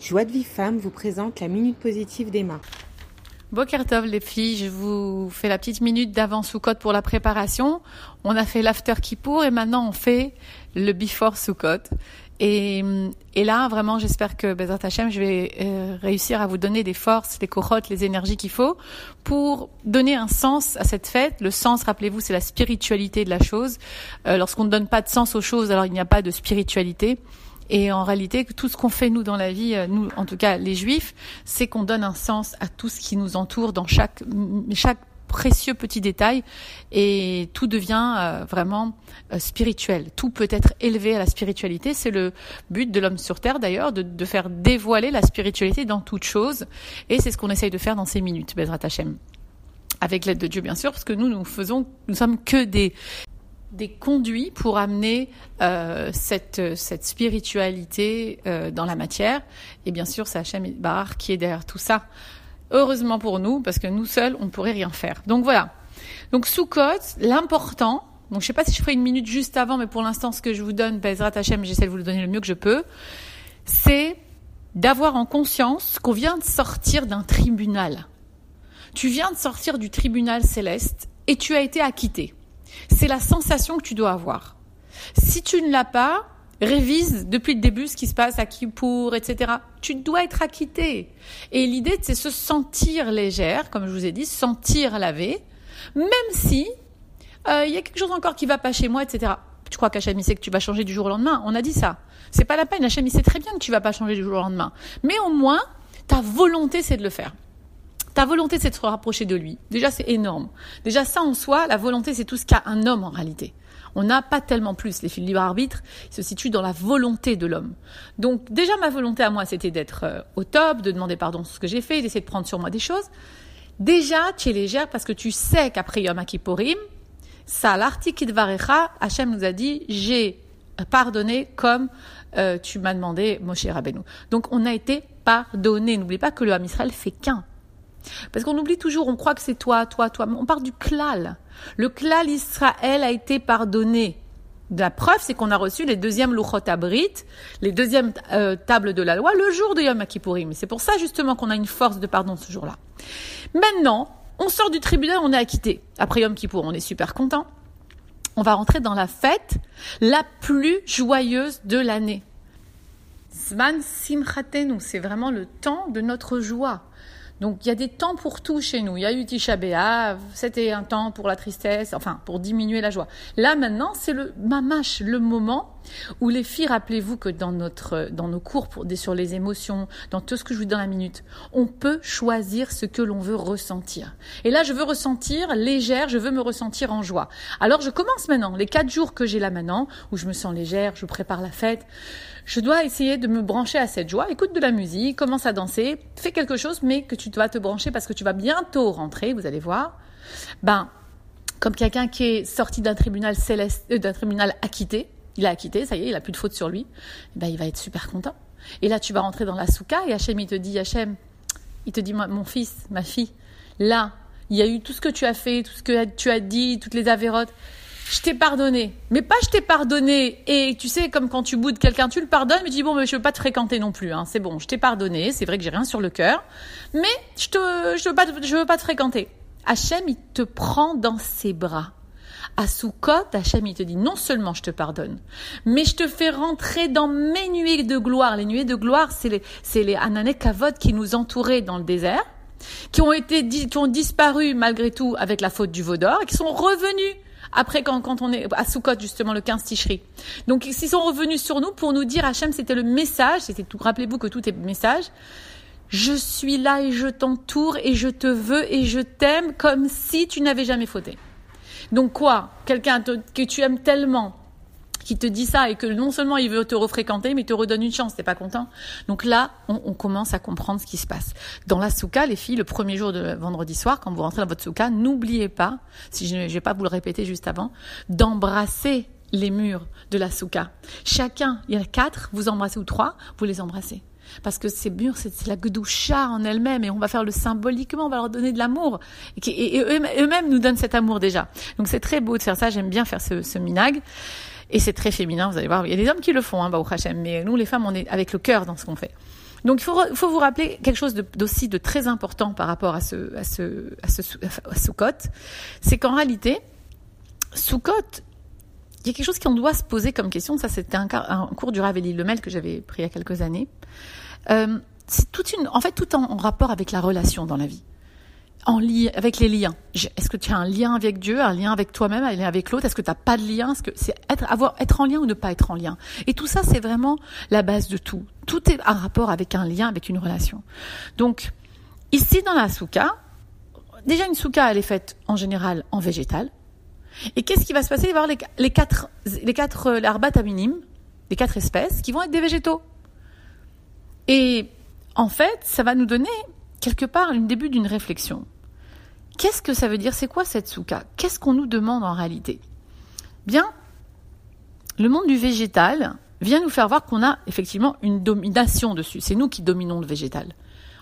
Joie de vie femme vous présente la minute positive d'Emma. Bokertov les filles, je vous fais la petite minute d'avant sous code pour la préparation. On a fait l'after Kippour et maintenant on fait le before sous code. Et, et, là, vraiment, j'espère que Bezrat Hashem, je vais euh, réussir à vous donner des forces, des corottes, les énergies qu'il faut pour donner un sens à cette fête. Le sens, rappelez-vous, c'est la spiritualité de la chose. Euh, Lorsqu'on ne donne pas de sens aux choses, alors il n'y a pas de spiritualité. Et en réalité, tout ce qu'on fait nous dans la vie, euh, nous, en tout cas les Juifs, c'est qu'on donne un sens à tout ce qui nous entoure dans chaque chaque précieux petit détail et tout devient euh, vraiment euh, spirituel. Tout peut être élevé à la spiritualité. C'est le but de l'homme sur terre d'ailleurs, de, faire dévoiler la spiritualité dans toute chose. Et c'est ce qu'on essaye de faire dans ces minutes, Bezrat Hashem. Avec l'aide de Dieu bien sûr, parce que nous, nous faisons, nous sommes que des, des conduits pour amener euh, cette, cette spiritualité euh, dans la matière. Et bien sûr, c'est Hachem Bar qui est derrière tout ça. Heureusement pour nous, parce que nous seuls, on ne pourrait rien faire. Donc voilà. Donc Soukot, l'important, donc je sais pas si je ferai une minute juste avant, mais pour l'instant, ce que je vous donne, Bezrat Hachem, j'essaie de vous le donner le mieux que je peux, c'est d'avoir en conscience qu'on vient de sortir d'un tribunal. Tu viens de sortir du tribunal céleste et tu as été acquitté. C'est la sensation que tu dois avoir. Si tu ne l'as pas, révise depuis le début ce qui se passe à qui pour, etc. Tu dois être acquitté. Et l'idée, c'est se sentir légère, comme je vous ai dit, sentir lavé, même si euh, il y a quelque chose encore qui va pas chez moi, etc. Tu crois qu'Hachem sait que tu vas changer du jour au lendemain? On a dit ça. C'est pas la peine. Hachem sait très bien que tu vas pas changer du jour au lendemain. Mais au moins, ta volonté, c'est de le faire. Ta volonté, c'est de se rapprocher de lui. Déjà, c'est énorme. Déjà, ça en soi, la volonté, c'est tout ce qu'a un homme en réalité. On n'a pas tellement plus. Les fils libre arbitre se situent dans la volonté de l'homme. Donc, déjà, ma volonté à moi, c'était d'être euh, au top, de demander pardon sur ce que j'ai fait, d'essayer de prendre sur moi des choses. Déjà, tu es légère parce que tu sais qu'après Yom Kippourim, ça, l'article Varecha, Hachem nous a dit, j'ai pardonné comme euh, tu m'as demandé, Moshe Rabbeinu. Donc, on a été pardonné. N'oublie pas que le Ham Israël fait qu'un. Parce qu'on oublie toujours, on croit que c'est toi, toi, toi. On part du klal. Le klal Israël a été pardonné. La preuve, c'est qu'on a reçu les deuxièmes Luchot Abrit, les deuxièmes euh, tables de la loi, le jour de Yom Kippourim. C'est pour ça justement qu'on a une force de pardon ce jour-là. Maintenant, on sort du tribunal, on est acquitté. Après Yom Kippour, on est super content. On va rentrer dans la fête la plus joyeuse de l'année. Zman Simchatenu, c'est vraiment le temps de notre joie. Donc il y a des temps pour tout chez nous. Il y a eu Tisha c'était un temps pour la tristesse, enfin pour diminuer la joie. Là maintenant, c'est le mamache, le moment où les filles, rappelez-vous que dans notre, dans nos cours pour, sur les émotions, dans tout ce que je vous dis dans la minute, on peut choisir ce que l'on veut ressentir. Et là, je veux ressentir légère, je veux me ressentir en joie. Alors je commence maintenant, les quatre jours que j'ai là maintenant, où je me sens légère, je prépare la fête, je dois essayer de me brancher à cette joie. Écoute de la musique, commence à danser, fais quelque chose, mais que tu dois te brancher parce que tu vas bientôt rentrer, vous allez voir. Ben, comme quelqu'un qui est sorti d'un tribunal céleste, euh, d'un tribunal acquitté, il a acquitté, ça y est, il a plus de faute sur lui, ben, il va être super content. Et là, tu vas rentrer dans la souka et Hachem, il te dit, Hachem, il te dit, mon fils, ma fille, là, il y a eu tout ce que tu as fait, tout ce que tu as dit, toutes les avérotes je t'ai pardonné. Mais pas je t'ai pardonné. Et tu sais, comme quand tu boudes quelqu'un, tu le pardonnes, mais tu dis, bon, mais je veux pas te fréquenter non plus. Hein. C'est bon, je t'ai pardonné. C'est vrai que j'ai rien sur le cœur. Mais je te, je veux pas, veux pas te fréquenter. Hachem, il te prend dans ses bras. À Soukot, Hachem, il te dit, non seulement je te pardonne, mais je te fais rentrer dans mes nuées de gloire. Les nuées de gloire, c'est les, c'est les Kavod qui nous entouraient dans le désert, qui ont été, qui ont disparu malgré tout avec la faute du Vaudor, et qui sont revenus après quand, quand on est à Soukot justement le 15 Ticherie. Donc ils sont revenus sur nous pour nous dire Hachem c'était le message, c'était tout rappelez-vous que tout est message. Je suis là et je t'entoure et je te veux et je t'aime comme si tu n'avais jamais fauté. Donc quoi? Quelqu'un que tu aimes tellement qui te dit ça et que non seulement il veut te refréquenter, mais il te redonne une chance, t'es pas content? Donc là, on, commence à comprendre ce qui se passe. Dans la souka, les filles, le premier jour de vendredi soir, quand vous rentrez dans votre souka, n'oubliez pas, si je ne vais pas vous le répéter juste avant, d'embrasser les murs de la souka. Chacun, il y en a quatre, vous embrassez ou trois, vous les embrassez. Parce que ces murs, c'est la gdoucha en elle-même et on va faire le symboliquement, on va leur donner de l'amour. Et, eux-mêmes nous donnent cet amour déjà. Donc c'est très beau de faire ça, j'aime bien faire ce, ce minag. Et c'est très féminin, vous allez voir. Il y a des hommes qui le font, hein, bah, Hachem, mais nous, les femmes, on est avec le cœur dans ce qu'on fait. Donc il faut, faut, vous rappeler quelque chose d'aussi de, très important par rapport à ce, à ce, à ce, à c'est qu'en réalité, Sukkot, il y a quelque chose qu'on doit se poser comme question. Ça, c'était un, un, cours du Raveli Lemel que j'avais pris il y a quelques années. Euh, c'est toute une, en fait, tout en, rapport avec la relation dans la vie, en lien avec les liens. Est-ce que tu as un lien avec Dieu, un lien avec toi-même, un lien avec l'autre? Est-ce que tu n'as pas de lien? Est-ce que c'est être, avoir, être en lien ou ne pas être en lien? Et tout ça, c'est vraiment la base de tout. Tout est un rapport avec un lien, avec une relation. Donc, ici dans la souka, déjà une souka, elle est faite en général en végétal. Et qu'est-ce qui va se passer? Il va y avoir les, quatre, les quatre euh, minimes, les quatre espèces, qui vont être des végétaux. Et en fait, ça va nous donner quelque part le début d'une réflexion. Qu'est-ce que ça veut dire? C'est quoi cette souka? Qu'est-ce qu'on nous demande en réalité? Bien, le monde du végétal vient nous faire voir qu'on a effectivement une domination dessus. C'est nous qui dominons le végétal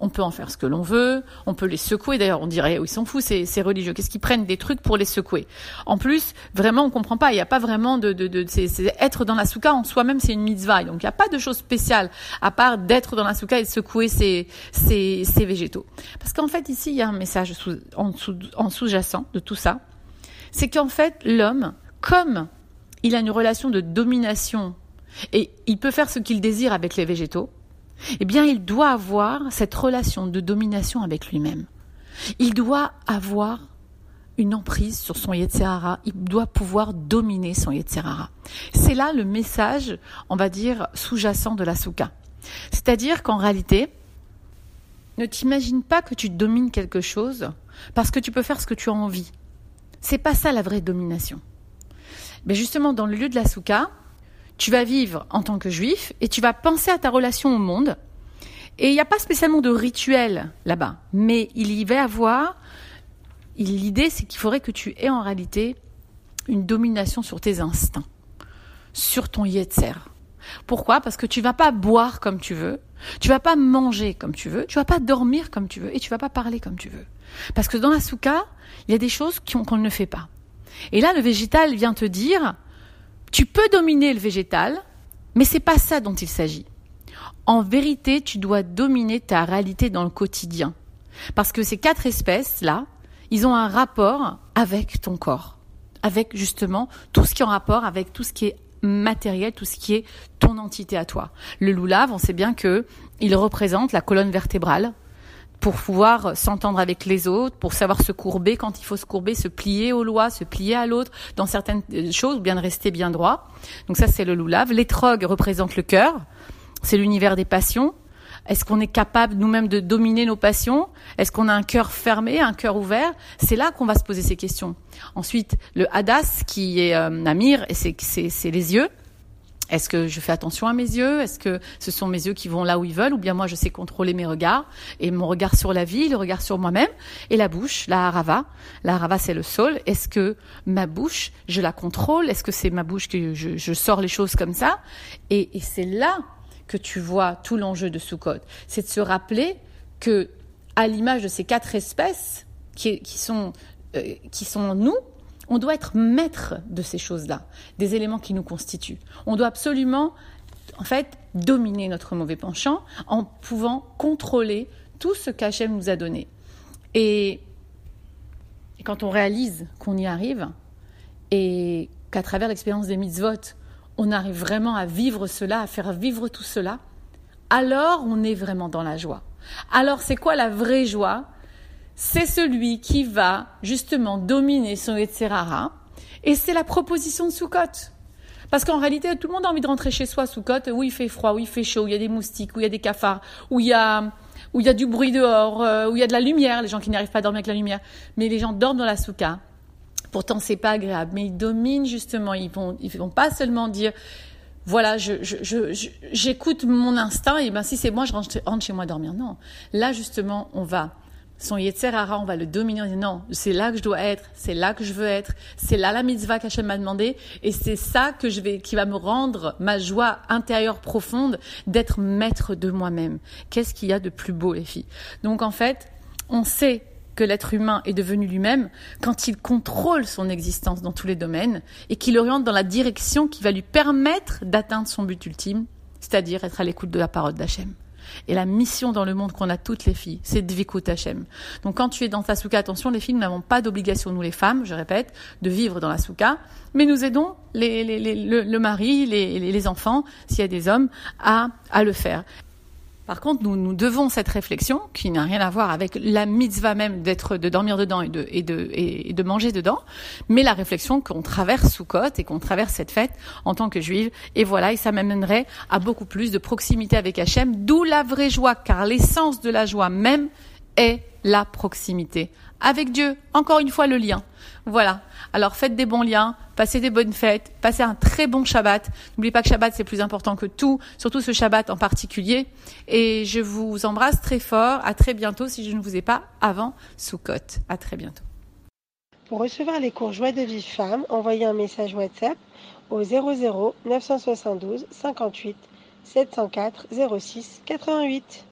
on peut en faire ce que l'on veut, on peut les secouer. D'ailleurs, on dirait, oh, ils s'en foutent, ces, religieux. Qu'est-ce qu'ils prennent des trucs pour les secouer? En plus, vraiment, on comprend pas. Il n'y a pas vraiment de, de, de c'est, être dans la souka en soi-même, c'est une mitzvah. Donc, il n'y a pas de chose spéciale à part d'être dans la souka et de secouer ces, ces, ces végétaux. Parce qu'en fait, ici, il y a un message sous, en, sous, en sous-jacent de tout ça. C'est qu'en fait, l'homme, comme il a une relation de domination et il peut faire ce qu'il désire avec les végétaux, eh bien, il doit avoir cette relation de domination avec lui-même. Il doit avoir une emprise sur son Yetzerara. Il doit pouvoir dominer son Yetzerara. C'est là le message, on va dire, sous-jacent de la souka. C'est-à-dire qu'en réalité, ne t'imagine pas que tu domines quelque chose parce que tu peux faire ce que tu as envie. C'est pas ça la vraie domination. Mais justement, dans le lieu de la souka, tu vas vivre en tant que juif et tu vas penser à ta relation au monde. Et il n'y a pas spécialement de rituel là-bas, mais il y va avoir. L'idée, c'est qu'il faudrait que tu aies en réalité une domination sur tes instincts, sur ton yetzer. Pourquoi? Parce que tu vas pas boire comme tu veux, tu vas pas manger comme tu veux, tu vas pas dormir comme tu veux et tu vas pas parler comme tu veux. Parce que dans la souka, il y a des choses qu'on ne fait pas. Et là, le végétal vient te dire, tu peux dominer le végétal, mais c'est pas ça dont il s'agit. En vérité, tu dois dominer ta réalité dans le quotidien. Parce que ces quatre espèces-là, ils ont un rapport avec ton corps. Avec justement tout ce qui est en rapport avec tout ce qui est matériel, tout ce qui est ton entité à toi. Le loulave, on sait bien que il représente la colonne vertébrale pour pouvoir s'entendre avec les autres, pour savoir se courber quand il faut se courber, se plier aux lois, se plier à l'autre dans certaines euh, choses, bien de rester bien droit. Donc ça, c'est le loulave. L'étrog représente le cœur. C'est l'univers des passions. Est-ce qu'on est capable nous-mêmes de dominer nos passions? Est-ce qu'on a un cœur fermé, un cœur ouvert? C'est là qu'on va se poser ces questions. Ensuite, le hadas, qui est euh, Namir, et c'est les yeux. Est-ce que je fais attention à mes yeux? Est-ce que ce sont mes yeux qui vont là où ils veulent? Ou bien moi, je sais contrôler mes regards et mon regard sur la vie, le regard sur moi-même Et la bouche, la harava. La harava, c'est le sol. Est-ce que ma bouche, je la contrôle? Est-ce que c'est ma bouche que je, sors les choses comme ça? Et, c'est là que tu vois tout l'enjeu de Sukkot. C'est de se rappeler que, à l'image de ces quatre espèces qui, sont, euh, qui sont nous, on doit être maître de ces choses-là, des éléments qui nous constituent. On doit absolument, en fait, dominer notre mauvais penchant en pouvant contrôler tout ce qu'Hachem nous a donné. Et, quand on réalise qu'on y arrive et qu'à travers l'expérience des mitzvot, on arrive vraiment à vivre cela, à faire vivre tout cela, alors on est vraiment dans la joie. Alors c'est quoi la vraie joie? C'est celui qui va justement dominer son Yetzerara. Et c'est la proposition de Soukot. Parce qu'en réalité, tout le monde a envie de rentrer chez soi, Soukot, où il fait froid, où il fait chaud, où il y a des moustiques, où il y a des cafards, où il y a, où il y a du bruit dehors, euh, où il y a de la lumière, les gens qui n'arrivent pas à dormir avec la lumière. Mais les gens dorment dans la souka. Pourtant, c'est pas agréable. Mais ils dominent justement. Ils vont, ils vont pas seulement dire, voilà, je, j'écoute mon instinct et ben si c'est moi, je rentre, rentre chez moi dormir. Non. Là, justement, on va son Yetzerara, on va le dominer. non, c'est là que je dois être, c'est là que je veux être, c'est là la mitzvah qu'Hachem m'a demandé, et c'est ça qui va me rendre ma joie intérieure profonde d'être maître de moi-même. Qu'est-ce qu'il y a de plus beau, les filles? Donc en fait, on sait que l'être humain est devenu lui-même quand il contrôle son existence dans tous les domaines et qu'il oriente dans la direction qui va lui permettre d'atteindre son but ultime, c'est-à-dire être à l'écoute de la parole d'Hachem. Et la mission dans le monde qu'on a toutes les filles, c'est Dvikut Hashem. Donc quand tu es dans ta souka, attention, les filles, nous n'avons pas d'obligation, nous les femmes, je répète, de vivre dans la souka, mais nous aidons le, mari, les, enfants, s'il y a des hommes, à le faire. Par contre, nous, nous devons cette réflexion, qui n'a rien à voir avec la mitzvah même d'être, de dormir dedans et de, de, et de manger dedans, mais la réflexion qu'on traverse sous côte et qu'on traverse cette fête en tant que juive. Et voilà, et ça m'amènerait à beaucoup plus de proximité avec Hachem, d'où la vraie joie, car l'essence de la joie même est la proximité avec Dieu. Encore une fois, le lien. Voilà. Alors faites des bons liens, passez des bonnes fêtes, passez un très bon Shabbat. N'oubliez pas que Shabbat c'est plus important que tout, surtout ce Shabbat en particulier. Et je vous embrasse très fort. À très bientôt si je ne vous ai pas avant Sukkot. À très bientôt. Pour recevoir les cours Joie de vie femme, envoyez un message WhatsApp au 00 972 58 704 06 88.